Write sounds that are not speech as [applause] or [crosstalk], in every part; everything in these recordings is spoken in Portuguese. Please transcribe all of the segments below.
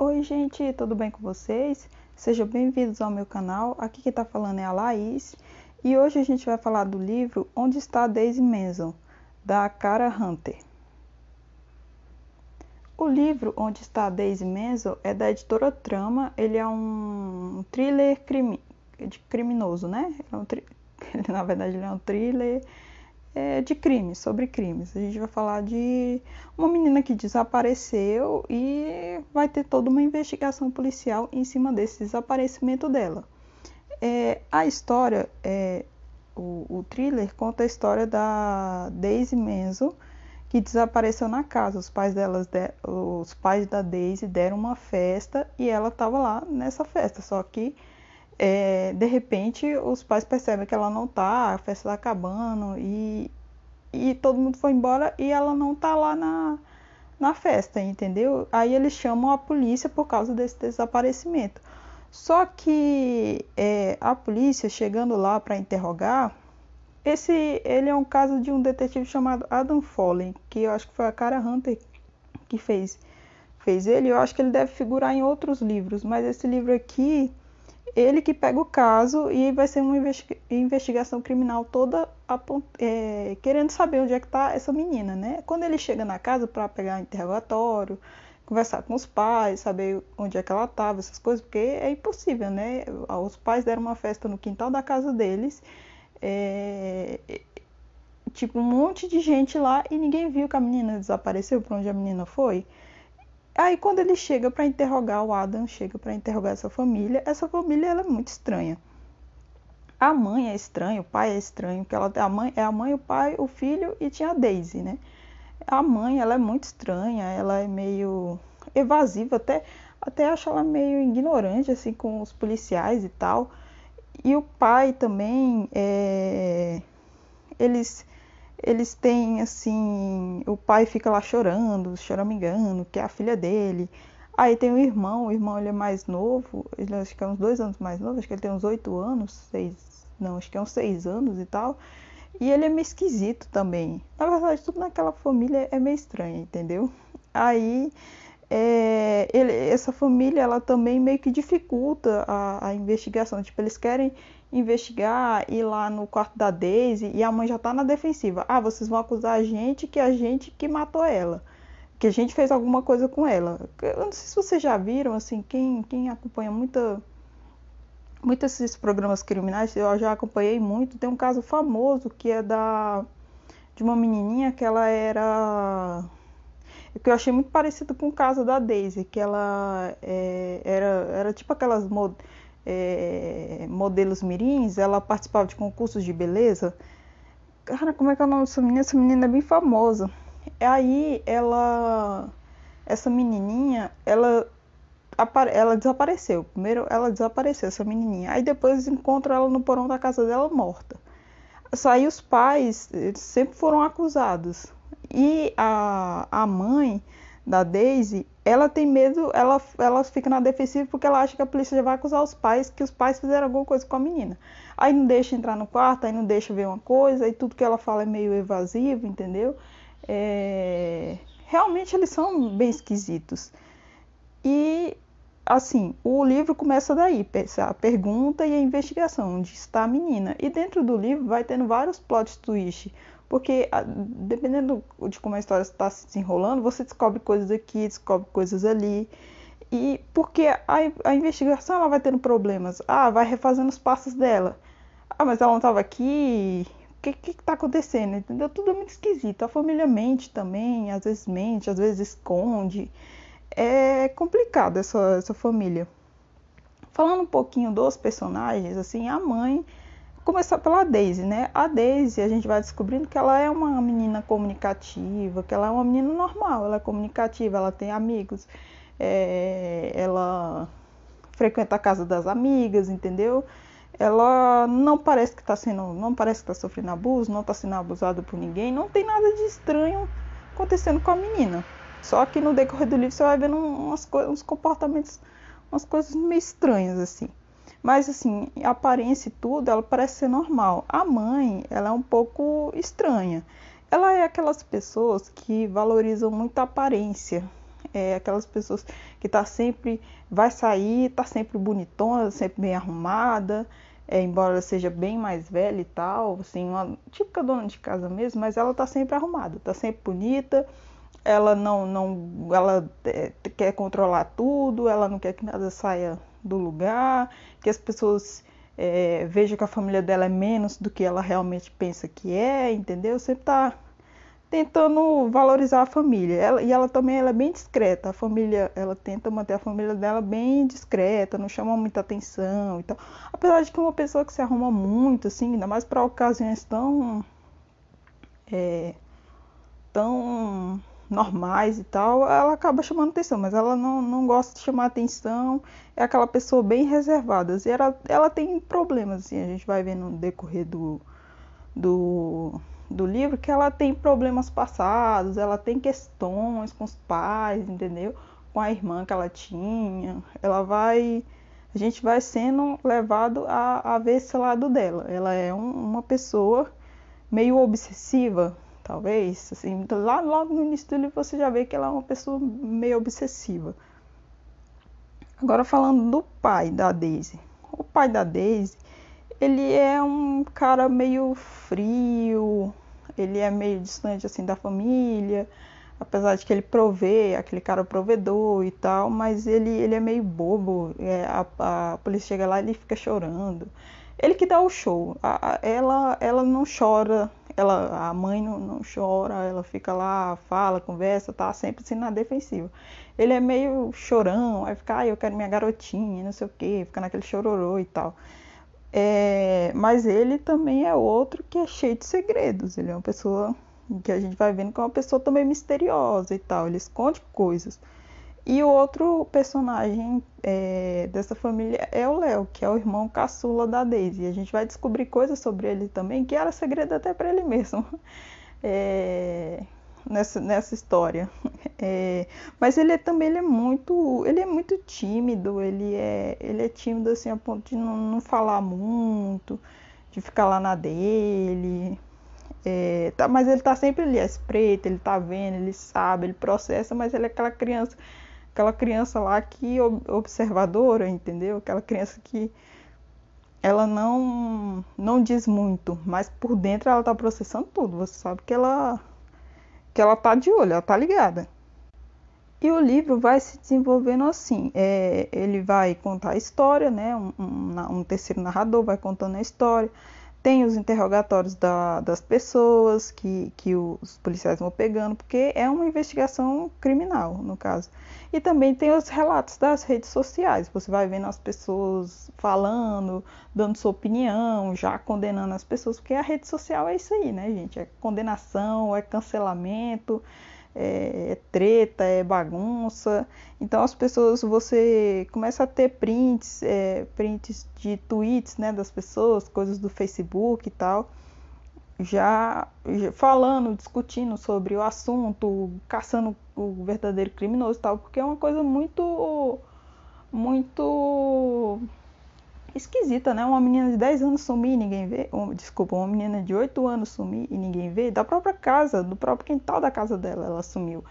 Oi, gente, tudo bem com vocês? Sejam bem-vindos ao meu canal. Aqui quem está falando é a Laís e hoje a gente vai falar do livro Onde está Daisy Manson, da Cara Hunter. O livro Onde está Daisy Manson é da editora Trama. Ele é um thriller de criminoso, né? É um tri... [laughs] Na verdade, ele é um thriller é, de crimes, sobre crimes. A gente vai falar de uma menina que desapareceu e vai ter toda uma investigação policial em cima desse desaparecimento dela. É, a história, é, o, o thriller conta a história da Daisy Menzo, que desapareceu na casa. Os pais delas, de, os pais da Daisy deram uma festa e ela estava lá nessa festa. Só que é, de repente os pais percebem que ela não tá, a festa está acabando e, e todo mundo foi embora e ela não tá lá na, na festa, entendeu? Aí eles chamam a polícia por causa desse desaparecimento. Só que é, a polícia chegando lá para interrogar, esse ele é um caso de um detetive chamado Adam Follen, que eu acho que foi a Cara Hunter que fez fez ele. Eu acho que ele deve figurar em outros livros, mas esse livro aqui ele que pega o caso e vai ser uma investigação criminal toda é, querendo saber onde é que está essa menina, né? Quando ele chega na casa para pegar interrogatório, conversar com os pais, saber onde é que ela estava, essas coisas, porque é impossível, né? Os pais deram uma festa no quintal da casa deles, é, tipo um monte de gente lá e ninguém viu que a menina desapareceu, para onde a menina foi. Aí quando ele chega para interrogar, o Adam chega para interrogar essa família, essa família ela é muito estranha. A mãe é estranha, o pai é estranho, porque ela a mãe é a mãe, o pai, o filho e tinha a Daisy, né? A mãe, ela é muito estranha, ela é meio evasiva, até até acho ela meio ignorante assim com os policiais e tal. E o pai também é, eles eles têm assim, o pai fica lá chorando, choramingando, que é a filha dele. Aí tem o irmão, o irmão ele é mais novo, ele acho que é uns dois anos mais novo, acho que ele tem uns oito anos, seis, não, acho que é uns seis anos e tal. E ele é meio esquisito também. Na verdade, tudo naquela família é meio estranho, entendeu? Aí é, ele, essa família ela também meio que dificulta a, a investigação. Tipo, eles querem investigar, ir lá no quarto da Daisy e a mãe já tá na defensiva. Ah, vocês vão acusar a gente que a gente que matou ela. Que a gente fez alguma coisa com ela. Eu não sei se vocês já viram, assim, quem, quem acompanha muita, muitos esses programas criminais, eu já acompanhei muito. Tem um caso famoso que é da de uma menininha que ela era que eu achei muito parecido com o caso da Daisy, que ela é, era, era tipo aquelas mod, é, modelos mirins, ela participava de concursos de beleza. Cara, como é que é o nome dessa menina? Essa menina é bem famosa. Aí ela, essa menininha, ela ela desapareceu. Primeiro ela desapareceu, essa menininha. Aí depois encontram ela no porão da casa dela morta. Só aí os pais sempre foram acusados. E a, a mãe da Daisy, ela tem medo, ela, ela fica na defensiva porque ela acha que a polícia já vai acusar os pais, que os pais fizeram alguma coisa com a menina. Aí não deixa entrar no quarto, aí não deixa ver uma coisa, aí tudo que ela fala é meio evasivo, entendeu? É... Realmente eles são bem esquisitos. E, assim, o livro começa daí, a pergunta e a investigação, onde está a menina. E dentro do livro vai tendo vários plot twists porque dependendo de como a história está se desenrolando, você descobre coisas aqui, descobre coisas ali. E porque a, a investigação ela vai tendo problemas. Ah, vai refazendo os passos dela. Ah, mas ela não estava aqui. O que está acontecendo? Entendeu? Tudo é muito esquisito. A família mente também, às vezes mente, às vezes esconde. É complicado essa, essa família. Falando um pouquinho dos personagens, assim, a mãe começar pela Daisy, né? A Daisy, a gente vai descobrindo que ela é uma menina comunicativa, que ela é uma menina normal, ela é comunicativa, ela tem amigos, é, ela frequenta a casa das amigas, entendeu? Ela não parece que está sendo, não parece que está sofrendo abuso, não está sendo abusada por ninguém, não tem nada de estranho acontecendo com a menina. Só que no decorrer do livro você vai vendo umas uns comportamentos, umas coisas meio estranhas assim. Mas assim, aparência e tudo, ela parece ser normal. A mãe, ela é um pouco estranha. Ela é aquelas pessoas que valorizam muito a aparência. É aquelas pessoas que tá sempre vai sair, tá sempre bonitona, sempre bem arrumada, é, embora ela seja bem mais velha e tal, assim, uma típica dona de casa mesmo, mas ela tá sempre arrumada, tá sempre bonita, ela não, não ela é, quer controlar tudo, ela não quer que nada saia do lugar, que as pessoas é, vejam que a família dela é menos do que ela realmente pensa que é, entendeu? Sempre tá tentando valorizar a família. Ela, e ela também ela é bem discreta. A família, ela tenta manter a família dela bem discreta, não chama muita atenção e tal. Apesar de que uma pessoa que se arruma muito, assim, ainda mais para ocasiões tão é, tão normais e tal, ela acaba chamando atenção, mas ela não, não gosta de chamar atenção, é aquela pessoa bem reservada. E ela, ela tem problemas, assim, a gente vai ver no decorrer do, do do livro que ela tem problemas passados, ela tem questões com os pais, entendeu? Com a irmã que ela tinha. Ela vai. A gente vai sendo levado a, a ver esse lado dela. Ela é um, uma pessoa meio obsessiva, talvez. Assim, lá logo no início do livro você já vê que ela é uma pessoa meio obsessiva. Agora falando do pai da Daisy. O pai da Daisy, ele é um cara meio frio, ele é meio distante assim da família, apesar de que ele provê, aquele cara provedor e tal, mas ele, ele é meio bobo. É, a, a polícia chega lá e ele fica chorando. Ele que dá o show. A, a, ela, ela não chora, ela, a mãe não, não chora, ela fica lá, fala, conversa, tá sempre assim na defensiva. Ele é meio chorão, aí fica, ah, eu quero minha garotinha, não sei o que, fica naquele chororô e tal. É, mas ele também é outro que é cheio de segredos. Ele é uma pessoa que a gente vai vendo que é uma pessoa também misteriosa e tal. Ele esconde coisas. E o outro personagem é, dessa família é o Léo, que é o irmão caçula da Daisy. A gente vai descobrir coisas sobre ele também, que era segredo até para ele mesmo. [laughs] É, nessa, nessa história. [laughs] É, mas ele é, também ele é muito ele é muito tímido, ele é, ele é tímido assim a ponto de não, não falar muito, de ficar lá na dele. É, tá, mas ele tá sempre ali, é espreito, ele tá vendo, ele sabe, ele processa, mas ele é aquela criança, aquela criança lá que observadora, entendeu? Aquela criança que ela não não diz muito, mas por dentro ela tá processando tudo. Você sabe que ela que ela tá de olho, ela tá ligada. E o livro vai se desenvolvendo assim. É, ele vai contar a história, né? Um, um, um, terceiro narrador vai contando a história. Tem os interrogatórios da, das pessoas que, que os policiais vão pegando, porque é uma investigação criminal, no caso. E também tem os relatos das redes sociais. Você vai vendo as pessoas falando, dando sua opinião, já condenando as pessoas, porque a rede social é isso aí, né, gente? É condenação, é cancelamento, é, é treta, é bagunça. Então as pessoas, você começa a ter prints, é, prints de tweets, né, das pessoas, coisas do Facebook e tal já, falando, discutindo sobre o assunto, caçando o verdadeiro criminoso e tal, porque é uma coisa muito muito esquisita, né? Uma menina de 10 anos sumir e ninguém vê. Desculpa, uma menina de 8 anos sumir e ninguém vê. Da própria casa, do próprio quintal da casa dela, ela sumiu.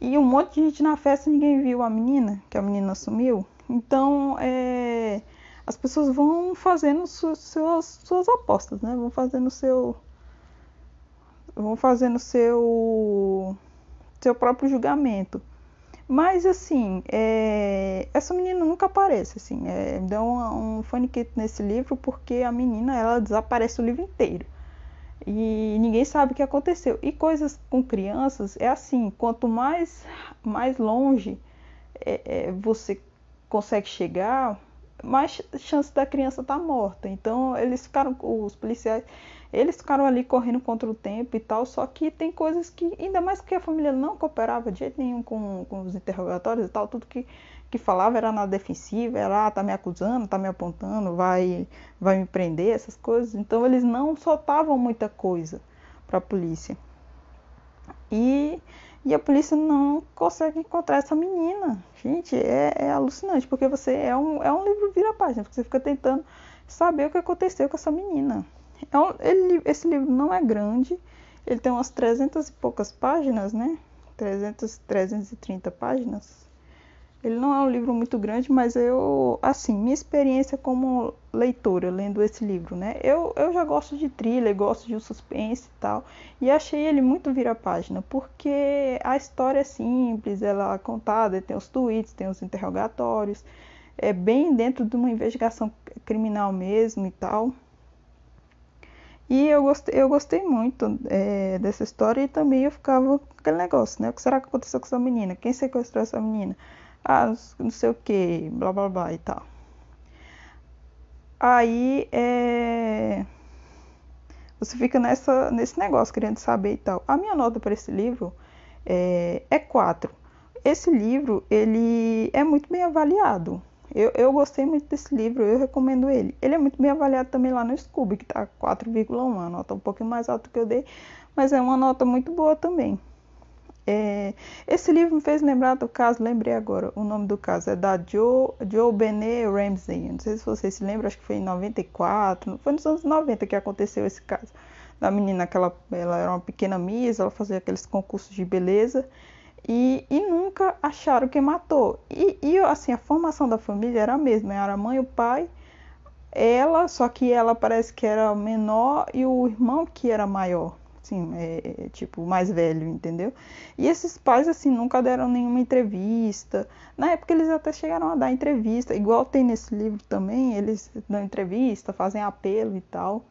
E um monte de gente na festa ninguém viu a menina, que a menina sumiu. Então, é, as pessoas vão fazendo su suas, suas apostas, né? Vão fazendo seu vão fazendo seu seu próprio julgamento. Mas assim, é, essa menina nunca aparece, assim, é, deu um, um faniquete nesse livro porque a menina ela desaparece o livro inteiro e ninguém sabe o que aconteceu. E coisas com crianças é assim, quanto mais mais longe é, é, você consegue chegar, mais chance da criança estar tá morta. Então eles ficaram, os policiais eles ficaram ali correndo contra o tempo e tal, só que tem coisas que, ainda mais que a família não cooperava de jeito nenhum com, com os interrogatórios e tal, tudo que, que falava era na defensiva, era, ah, tá me acusando, tá me apontando, vai, vai me prender, essas coisas. Então eles não soltavam muita coisa para a polícia. E, e a polícia não consegue encontrar essa menina. Gente, é, é alucinante, porque você é um, é um livro vira-página, você fica tentando saber o que aconteceu com essa menina. É um, ele, esse livro não é grande, ele tem umas 300 e poucas páginas, né? 300, 330 páginas. Ele não é um livro muito grande, mas eu, assim, minha experiência como leitora lendo esse livro, né? Eu, eu já gosto de thriller, gosto de suspense e tal, e achei ele muito vira-página, porque a história é simples, ela é contada, tem os tweets, tem os interrogatórios, é bem dentro de uma investigação criminal mesmo e tal. E eu gostei, eu gostei muito é, dessa história e também eu ficava com aquele negócio, né? O que será que aconteceu com essa menina? Quem sequestrou essa menina? Ah, não sei o que, blá blá blá e tal. Aí é... você fica nessa, nesse negócio querendo saber e tal. A minha nota para esse livro é, é 4. Esse livro ele é muito bem avaliado. Eu, eu gostei muito desse livro, eu recomendo ele. Ele é muito bem avaliado também lá no Scooby, que tá 4,1, nota um pouquinho mais alta que eu dei, mas é uma nota muito boa também. É, esse livro me fez lembrar do caso, lembrei agora, o nome do caso é da Joe, Joe Benet Ramsey. Não sei se vocês se lembram, acho que foi em 94, foi nos anos 90 que aconteceu esse caso. Da menina, que ela, ela era uma pequena Miss, ela fazia aqueles concursos de beleza e, e nunca acharam quem matou. E, e assim, a formação da família era a mesma, era a mãe, o pai, ela, só que ela parece que era menor e o irmão que era maior assim, é, tipo, mais velho, entendeu? E esses pais, assim, nunca deram nenhuma entrevista. Na época eles até chegaram a dar entrevista, igual tem nesse livro também, eles dão entrevista, fazem apelo e tal,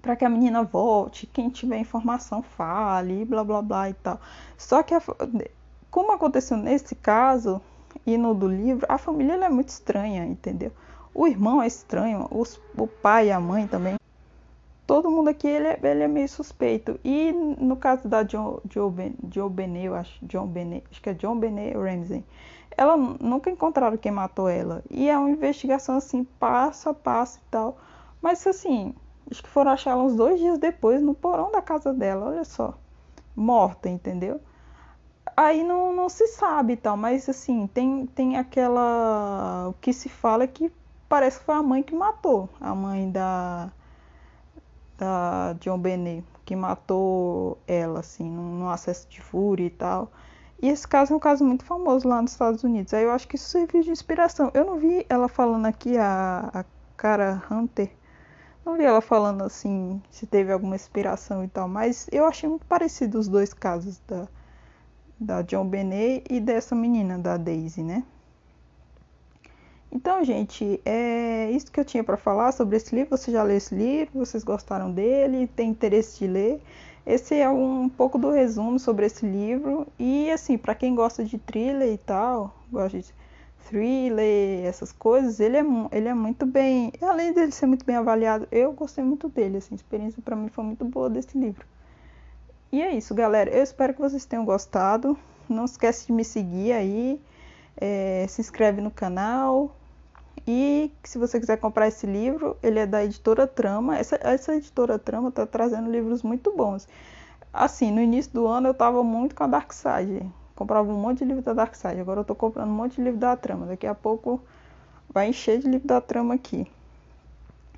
para que a menina volte, quem tiver informação fale, blá blá blá e tal. Só que, a, como aconteceu nesse caso e no do livro, a família é muito estranha, entendeu? O irmão é estranho, os, o pai e a mãe também todo mundo aqui ele é, ele é meio suspeito. E no caso da John, John Benet, eu acho, John Benet, acho que é John Benet Ramsey, ela nunca encontraram quem matou ela. E é uma investigação assim, passo a passo e tal. Mas assim, acho que foram achar ela uns dois dias depois no porão da casa dela, olha só. Morta, entendeu? Aí não, não se sabe e tal, mas assim, tem, tem aquela. O que se fala é que parece que foi a mãe que matou. A mãe da da John Benet, que matou ela, assim, num, acesso de fúria e tal. E esse caso é um caso muito famoso lá nos Estados Unidos. Aí eu acho que isso serviu de inspiração. Eu não vi ela falando aqui, a, a cara Hunter. Não vi ela falando assim, se teve alguma inspiração e tal. Mas eu achei muito parecido os dois casos da, da John Benet e dessa menina, da Daisy, né? Então, gente, é isso que eu tinha para falar sobre esse livro. Você já leu esse livro? Vocês gostaram dele? Tem interesse de ler? Esse é um pouco do resumo sobre esse livro. E, assim, para quem gosta de thriller e tal, gosta de thriller, essas coisas, ele é, ele é muito bem. Além dele ser muito bem avaliado, eu gostei muito dele. Assim, a experiência para mim foi muito boa desse livro. E é isso, galera. Eu espero que vocês tenham gostado. Não esquece de me seguir aí. É, se inscreve no canal, e se você quiser comprar esse livro, ele é da editora Trama. Essa, essa editora Trama está trazendo livros muito bons. Assim, no início do ano eu estava muito com a Dark Side. Comprava um monte de livro da Dark Side. Agora eu estou comprando um monte de livro da Trama. Daqui a pouco vai encher de livro da Trama aqui.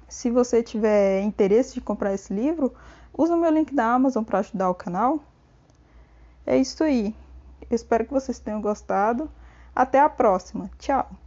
Se você tiver interesse de comprar esse livro, usa o meu link da Amazon para ajudar o canal. É isso aí. Eu espero que vocês tenham gostado. Até a próxima. Tchau!